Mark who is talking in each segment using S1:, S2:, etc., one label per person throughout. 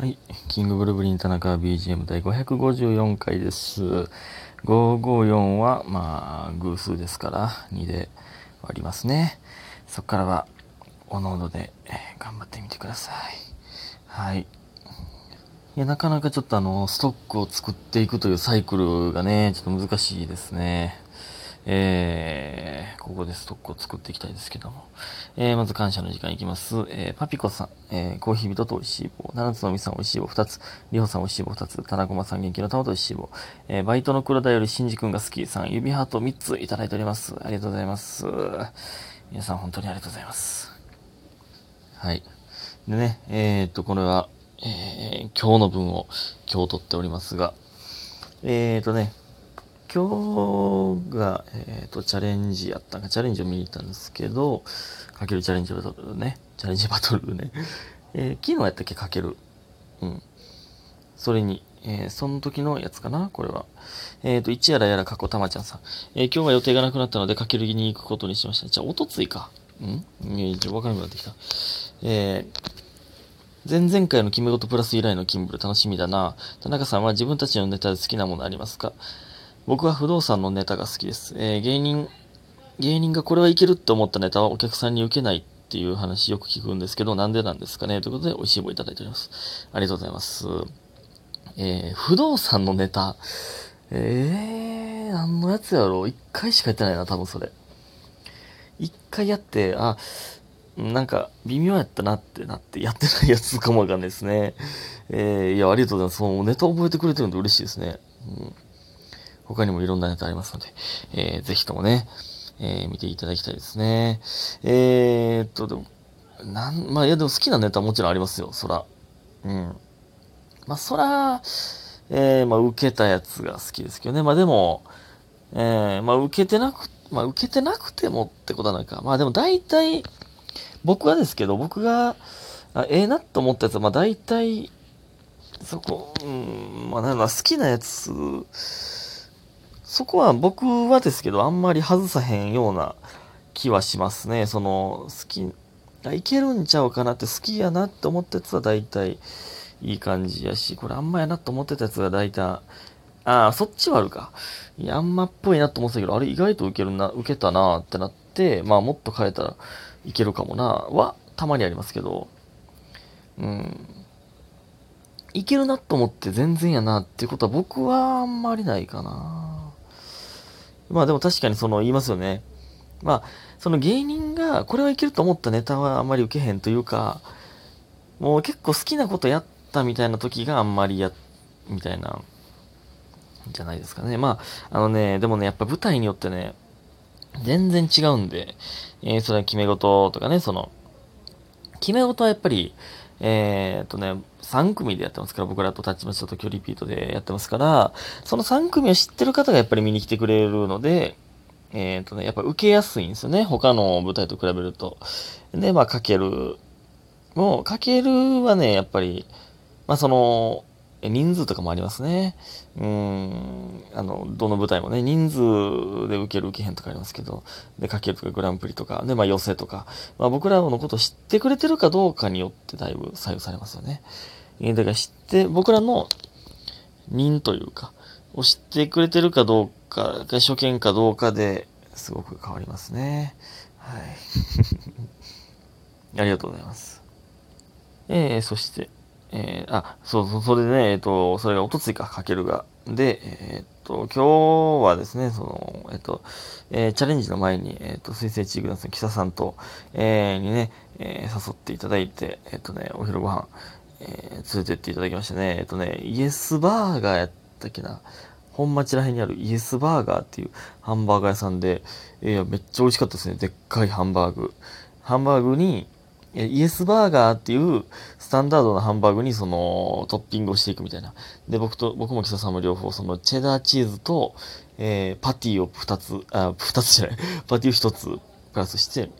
S1: はい。キングブルブリン田中 BGM 第554回です。554は、まあ、偶数ですから、2で割りますね。そこからは、おのおので、頑張ってみてください。はい。いや、なかなかちょっとあの、ストックを作っていくというサイクルがね、ちょっと難しいですね。えー、ここでストックを作っていきたいですけども。えー、まず感謝の時間いきます。えー、パピコさん、えー、コーヒー人と美味しい棒、七つのみさん美味しい棒2つ、りほさん美味しい棒2つ、田中間さん元気の玉と美味しい棒、えー、バイトの黒田よりしんじくんが好きさん、指ハート3ついただいております。ありがとうございます。皆さん本当にありがとうございます。はい。でね、えー、っと、これは、えー、今日の分を今日取っておりますが、えー、っとね、今日が、えー、と、チャレンジやったんか、チャレンジを見に行ったんですけど、かけるチャレンジバトルね、チャレンジバトルね、えー昨日やったっけ、かける。うん。それに、えーその時のやつかな、これは。えっ、と、一やらやら過去たまちゃんさん。えー今日は予定がなくなったので、かけるぎに行くことにしました。じゃあ、おとついか。ん？いやちょわからなくなってきた。えー前々回の決め事プラス以来のキンブル楽しみだな。田中さんは自分たちのネタで好きなものありますか？僕は不動産のネタが好きです。えー芸人、芸人がこれはいけるって思ったネタはお客さんに受けないっていう話よく聞くんですけど、なんでなんですかね？ということで、美味しい棒いただいております。ありがとうございます。えー不動産のネタ。えー、何のやつやろ？一回しかやってないな、多分それ。一回やって、あ、なんか、微妙やったなってなって、やってないやつかもわかんないですね。えー、いや、ありがとうございます。そのネタ覚えてくれてるので嬉しいですね。うん他にもいろんなネタありますので、えーぜひともね、えー見ていただきたいですね。えー、っと、でも、なん、まあ、いや、でも好きなネタもちろんありますよ、そら。うん。まあ、そら、えー、まあ、受けたやつが好きですけどね。まあ、でも、えー、まあ、受けてなく、まあ、受けてなくてもってことはないか。まあ、でも大体、僕はですけど、僕が、あええなと思ったやつは、まあ、大体、そこ、うん、まあ、なんだ好きなやつ、そこは僕はですけど、あんまり外さへんような気はしますね。その、好き、いけるんちゃうかなって好きやなって思ったやつは大体いい感じやし、これあんまやなと思ってたやつが大体、ああ、そっちはあるか。いや、あんまっぽいなと思ってたけど、あれ意外と受けるな、受けたなってなって、まあもっと変えたらいけるかもな、は、たまにありますけど、うん。いけるなと思って全然やなっていうことは僕はあんまりないかな。まあでも確かにその言いますよね。まあ、その芸人がこれはいけると思ったネタはあんまり受けへんというか、もう結構好きなことやったみたいな時があんまりや、みたいな、じゃないですかね。まあ、あのね、でもね、やっぱ舞台によってね、全然違うんで、えーそれは決め事とかね、その、決め事はやっぱり、えーっとね、3組でやってますから、僕らとタッチマッチと今日リピートでやってますから、その3組を知ってる方がやっぱり見に来てくれるので、えーっとね、やっぱ受けやすいんですよね。他の舞台と比べると。で、まあ、かける。もう、かけるはね、やっぱり、まあ、その、人数とかもありますね。うん、あの、どの舞台もね、人数で受ける受けへんとかありますけど、で、かけるとかグランプリとか、で、まあ、寄せとか、まあ、僕らのことを知ってくれてるかどうかによってだいぶ左右されますよね。えだから知って、僕らの人というか、を知ってくれてるかどうか、初見かどうかですごく変わりますね。はい。ありがとうございます。えー、そして、えー、あ、そうそう、それでね、えっ、と、それがおとついか、かけるが。で、えっ、と、今日はですね、その、えっ、と、えーチャレンジの前に、えっ、と、水星チークダンスのキサさんと、えーにね、えー誘っていただいて、えっ、とね、お昼ご飯、えー連れてっていただきましたね。えっ、とね、イエスバーガーやったっけな。本町ら辺にあるイエスバーガーっていうハンバーガー屋さんで、いや、めっちゃ美味しかったですね。でっかいハンバーグ。ハンバーグに、イエスバーガーっていうタンダードなハンバーグにそのトッピングをしていくみたいな。で、僕と、僕も木田さんも両方そのチェダーチーズと、えーパティを2つ、あ、2つじゃない、パティを1つプラスして、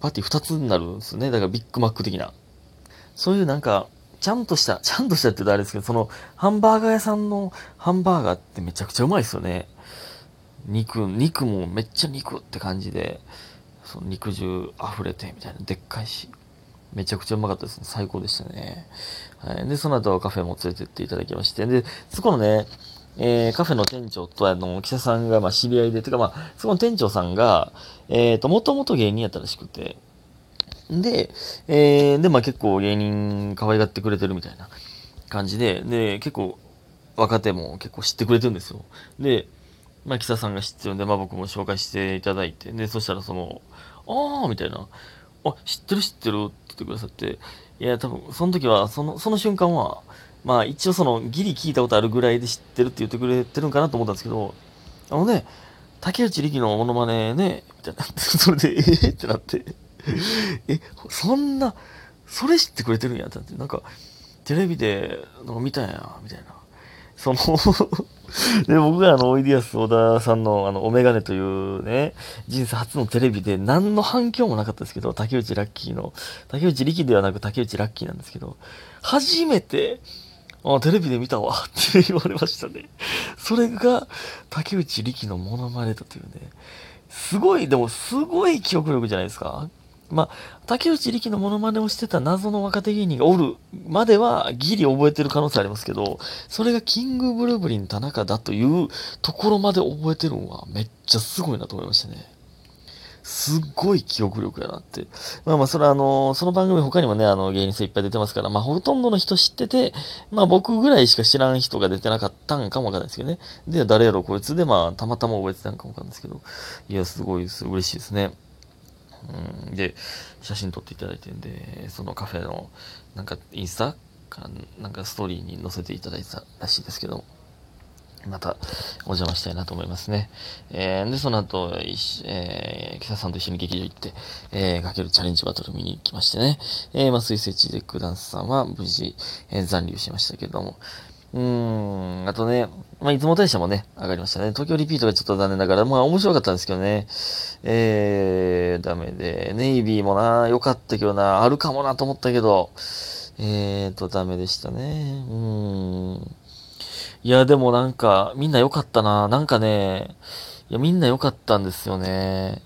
S1: パティ2つになるんですね。だからビッグマック的な。そういうなんか、ちゃんとした、ちゃんとしたって言うとあれですけど、その、ハンバーガー屋さんのハンバーガーってめちゃくちゃうまいですよね。肉、肉もめっちゃ肉って感じで、その肉汁溢れてみたいな、でっかいし。めちゃくちゃうまかったですね。最高でしたね。はい。で、その後はカフェも連れてっていただきまして、で、そこのね、えー、カフェの店長とあの、記者さんが、まあ、知り合いで、てかまあ、そこの店長さんが、えっ、ー、と、もともと芸人やったらしくて、で、えー、で、まあ結構芸人可愛がってくれてるみたいな感じで、で、結構若手も結構知ってくれてるんですよ。で、まあ、記者さんが知ってるんで、まあ僕も紹介していただいて、で、そしたらその、ああみたいな、あ、知ってる知ってるって言ってくださって、いや、多分、その時は、その、その瞬間は、まあ一応その、ギリ聞いたことあるぐらいで知ってるって言ってくれてるんかなと思ったんですけど、あのね、竹内力のモノマネね、みたいな。それで、えー、ってなって、え、そんな、それ知ってくれてるんやってなって、なんか、テレビで、なんか見たんや、みたいな。その で、僕があの、おいでやす小田さんのあの、おメガネというね、人生初のテレビで何の反響もなかったですけど、竹内ラッキーの、竹内力ではなく竹内ラッキーなんですけど、初めて、あ、テレビで見たわ って言われましたね。それが、竹内力のモノマネだというね、すごい、でもすごい記憶力じゃないですか。まあ、竹内力のモノマネをしてた謎の若手芸人がおるまではギリ覚えてる可能性ありますけど、それがキングブルーブリン田中だというところまで覚えてるのはめっちゃすごいなと思いましたね。すっごい記憶力やなって。まあまあ、それはあの、その番組他にもね、あの、芸人さんいっぱい出てますから、まあほとんどの人知ってて、まあ僕ぐらいしか知らん人が出てなかったんかもわかんないですけどね。で、誰やろこいつで、まあ、たまたま覚えてたんかもわかんないですけど、いや、すごいです。嬉しいですね。うん、で、写真撮っていただいてんで、そのカフェの、なんかインスタ？かなんかストーリーに載せていただいたらしいですけど、またお邪魔したいなと思いますね。えー、で、その後、えー、キサさんと一緒に劇場行って、えー、かけるチャレンジバトル見に行きましてね、えー、まあ、水星地でクダンスさんは無事、えー、残留しましたけども、うん、あとね、まあ、いつも大社もね、上がりましたね。東京リピートがちょっと残念ながら、まあ、面白かったんですけどね。えー、ダメで、ネイビーもな、良かったけどな、あるかもなと思ったけど、えーと、ダメでしたね。うん。いや、でもなんか、みんな良かったな。なんかね、いや、みんな良かったんですよね。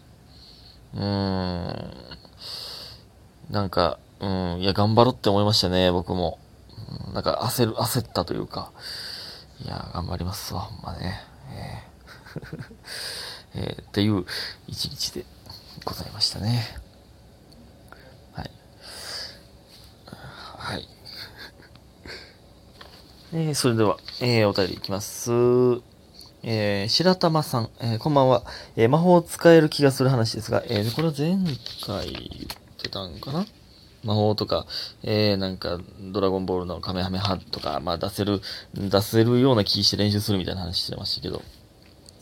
S1: うん。なんか、うん、いや、頑張ろうって思いましたね、僕も。なんか焦る、焦ったというか、いや、頑張りますわ、ほんまね。えー えー、っていう一日でございましたね。はい。はい。えー、それでは、えー、お便りいきます。えー、白玉さん、えー、こんばんは。えー、魔法を使える気がする話ですが、えー、これは前回言ってたんかな？魔法とか、えー、なんか、ドラゴンボールのカメハメハとか、まあ出せる、出せるような気して練習するみたいな話してましたけど。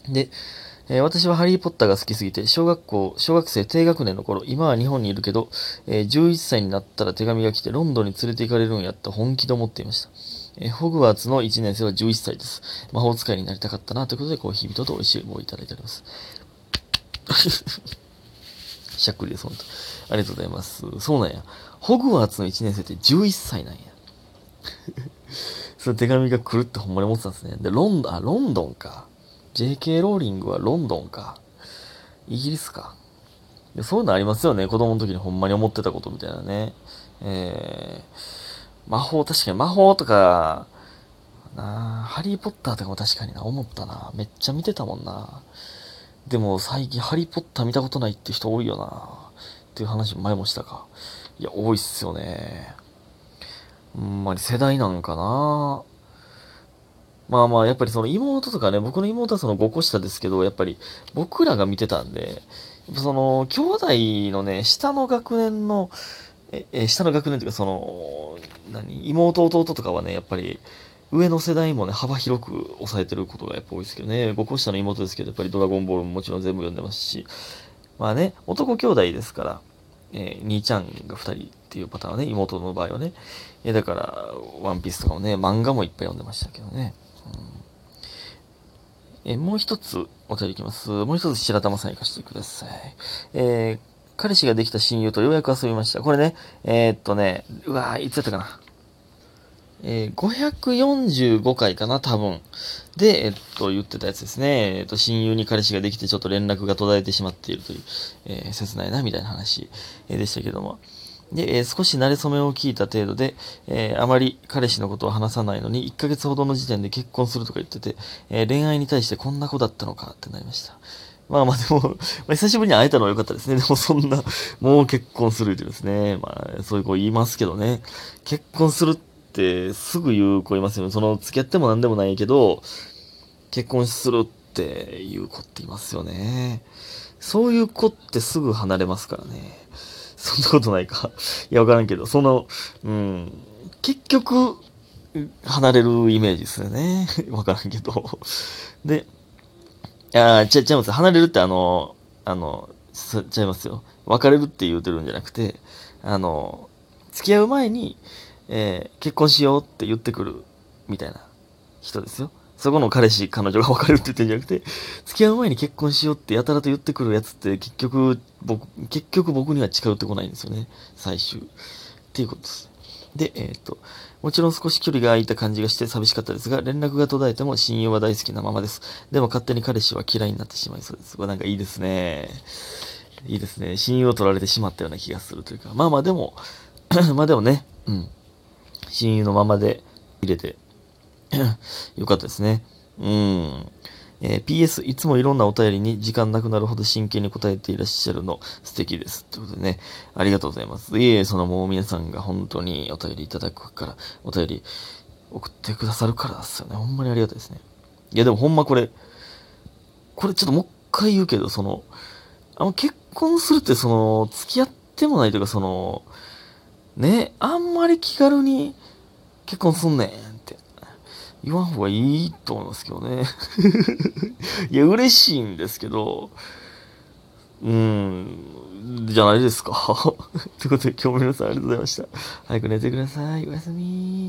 S1: で、えー、私はハリーポッターが好きすぎて、小学校、小学生低学年の頃、今は日本にいるけど、えー、11歳になったら手紙が来てロンドンに連れて行かれるんやった本気で思っていました。えー、ホグワーツの1年生は11歳です。魔法使いになりたかったなということで、コーヒー人と美味しい棒をいただいております。しゃっくりです、ほんと。ありがとうございます。そうなんや。ホグワーツの1年生って11歳なんや。その手紙が来るってほんまに思ってたんですね。で、ロンドン、あ、ロンドンか。JK ローリングはロンドンか。イギリスか。でそういうのありますよね。子供の時にほんまに思ってたことみたいなね。えー、魔法、確かに魔法とか、なハリーポッターとかも確かにな、思ったな。めっちゃ見てたもんな。でも最近ハリーポッター見たことないって人多いよな。っていう話前もしたか。いや、多いっすよね。ほんまに世代なんかな。まあまあ、やっぱりその妹とかね、僕の妹はその5個下ですけど、やっぱり僕らが見てたんで、その、兄弟のね、下の学年の、え、え下の学年というか、その、何、妹弟とかはね、やっぱり、上の世代もね、幅広く抑えてることがやっぱ多いですけどね、5個下の妹ですけど、やっぱりドラゴンボールももちろん全部読んでますし、まあね、男兄弟ですから、えー、兄ちゃんが2人っていうパターンはね、妹の場合はね。えだから、ワンピースとかもね、漫画もいっぱい読んでましたけどね。うん、えもう一つお便りいきます。もう一つ白玉さん行かせてください。えー、彼氏ができた親友とようやく遊びました。これね、えー、っとね、うわいつやったかな。え、545回かな、多分。で、えっと、言ってたやつですね。えっと、親友に彼氏ができてちょっと連絡が途絶えてしまっているという、えー、切ないな、みたいな話、えー、でしたけども。で、えー、少し慣れ初めを聞いた程度で、えー、あまり彼氏のことを話さないのに、1ヶ月ほどの時点で結婚するとか言ってて、えー、恋愛に対してこんな子だったのかってなりました。まあまあでも、ま、久しぶりに会えたのは良かったですね。でもそんな、もう結婚するってですね。まあ、そういう子言いますけどね。結婚するってってすぐ言う子いますよね。その、付き合っても何でもないけど、結婚するっていう子っていますよね。そういう子ってすぐ離れますからね。そんなことないか。いや、わからんけど、その、うん、結局、離れるイメージですよね。わからんけど。で、いやちゃ、ちゃいます。離れるってあの、あの、ちゃいますよ。別れるって言うてるんじゃなくて、あの、付き合う前に、えー、結婚しようって言ってくるみたいな人ですよ。そこの彼氏、彼女が別れるって言ってんじゃなくて、付き合う前に結婚しようってやたらと言ってくるやつって結局、僕、結局僕には近寄ってこないんですよね。最終。っていうことです。で、えっ、と、もちろん少し距離が空いた感じがして寂しかったですが、連絡が途絶えても親友は大好きなままです。でも勝手に彼氏は嫌いになってしまいそうです。こなんかいいですね。いいですね。親友を取られてしまったような気がするというか。まあまあでも、まあでもね、うん。親友のままで入れて よかったですね。うん。えー、PS、いつもいろんなお便りに時間なくなるほど真剣に答えていらっしゃるの素敵です。ということでね、ありがとうございます。いえ、そのもう皆さんが本当にお便りいただくから、お便り送ってくださるからですよね。ほんまにありがたいですね。いや、でもほんまこれ、これちょっともう一回言うけど、その、あの結婚するってその、付き合ってもないというか、その、ね、あんまり気軽に結婚すんねん言わん方がいいと思いますけどね。いや、嬉しいんですけど、うん、じゃないですか。ということで、今日も皆さんありがとうございました。早く寝てください。おやすみ。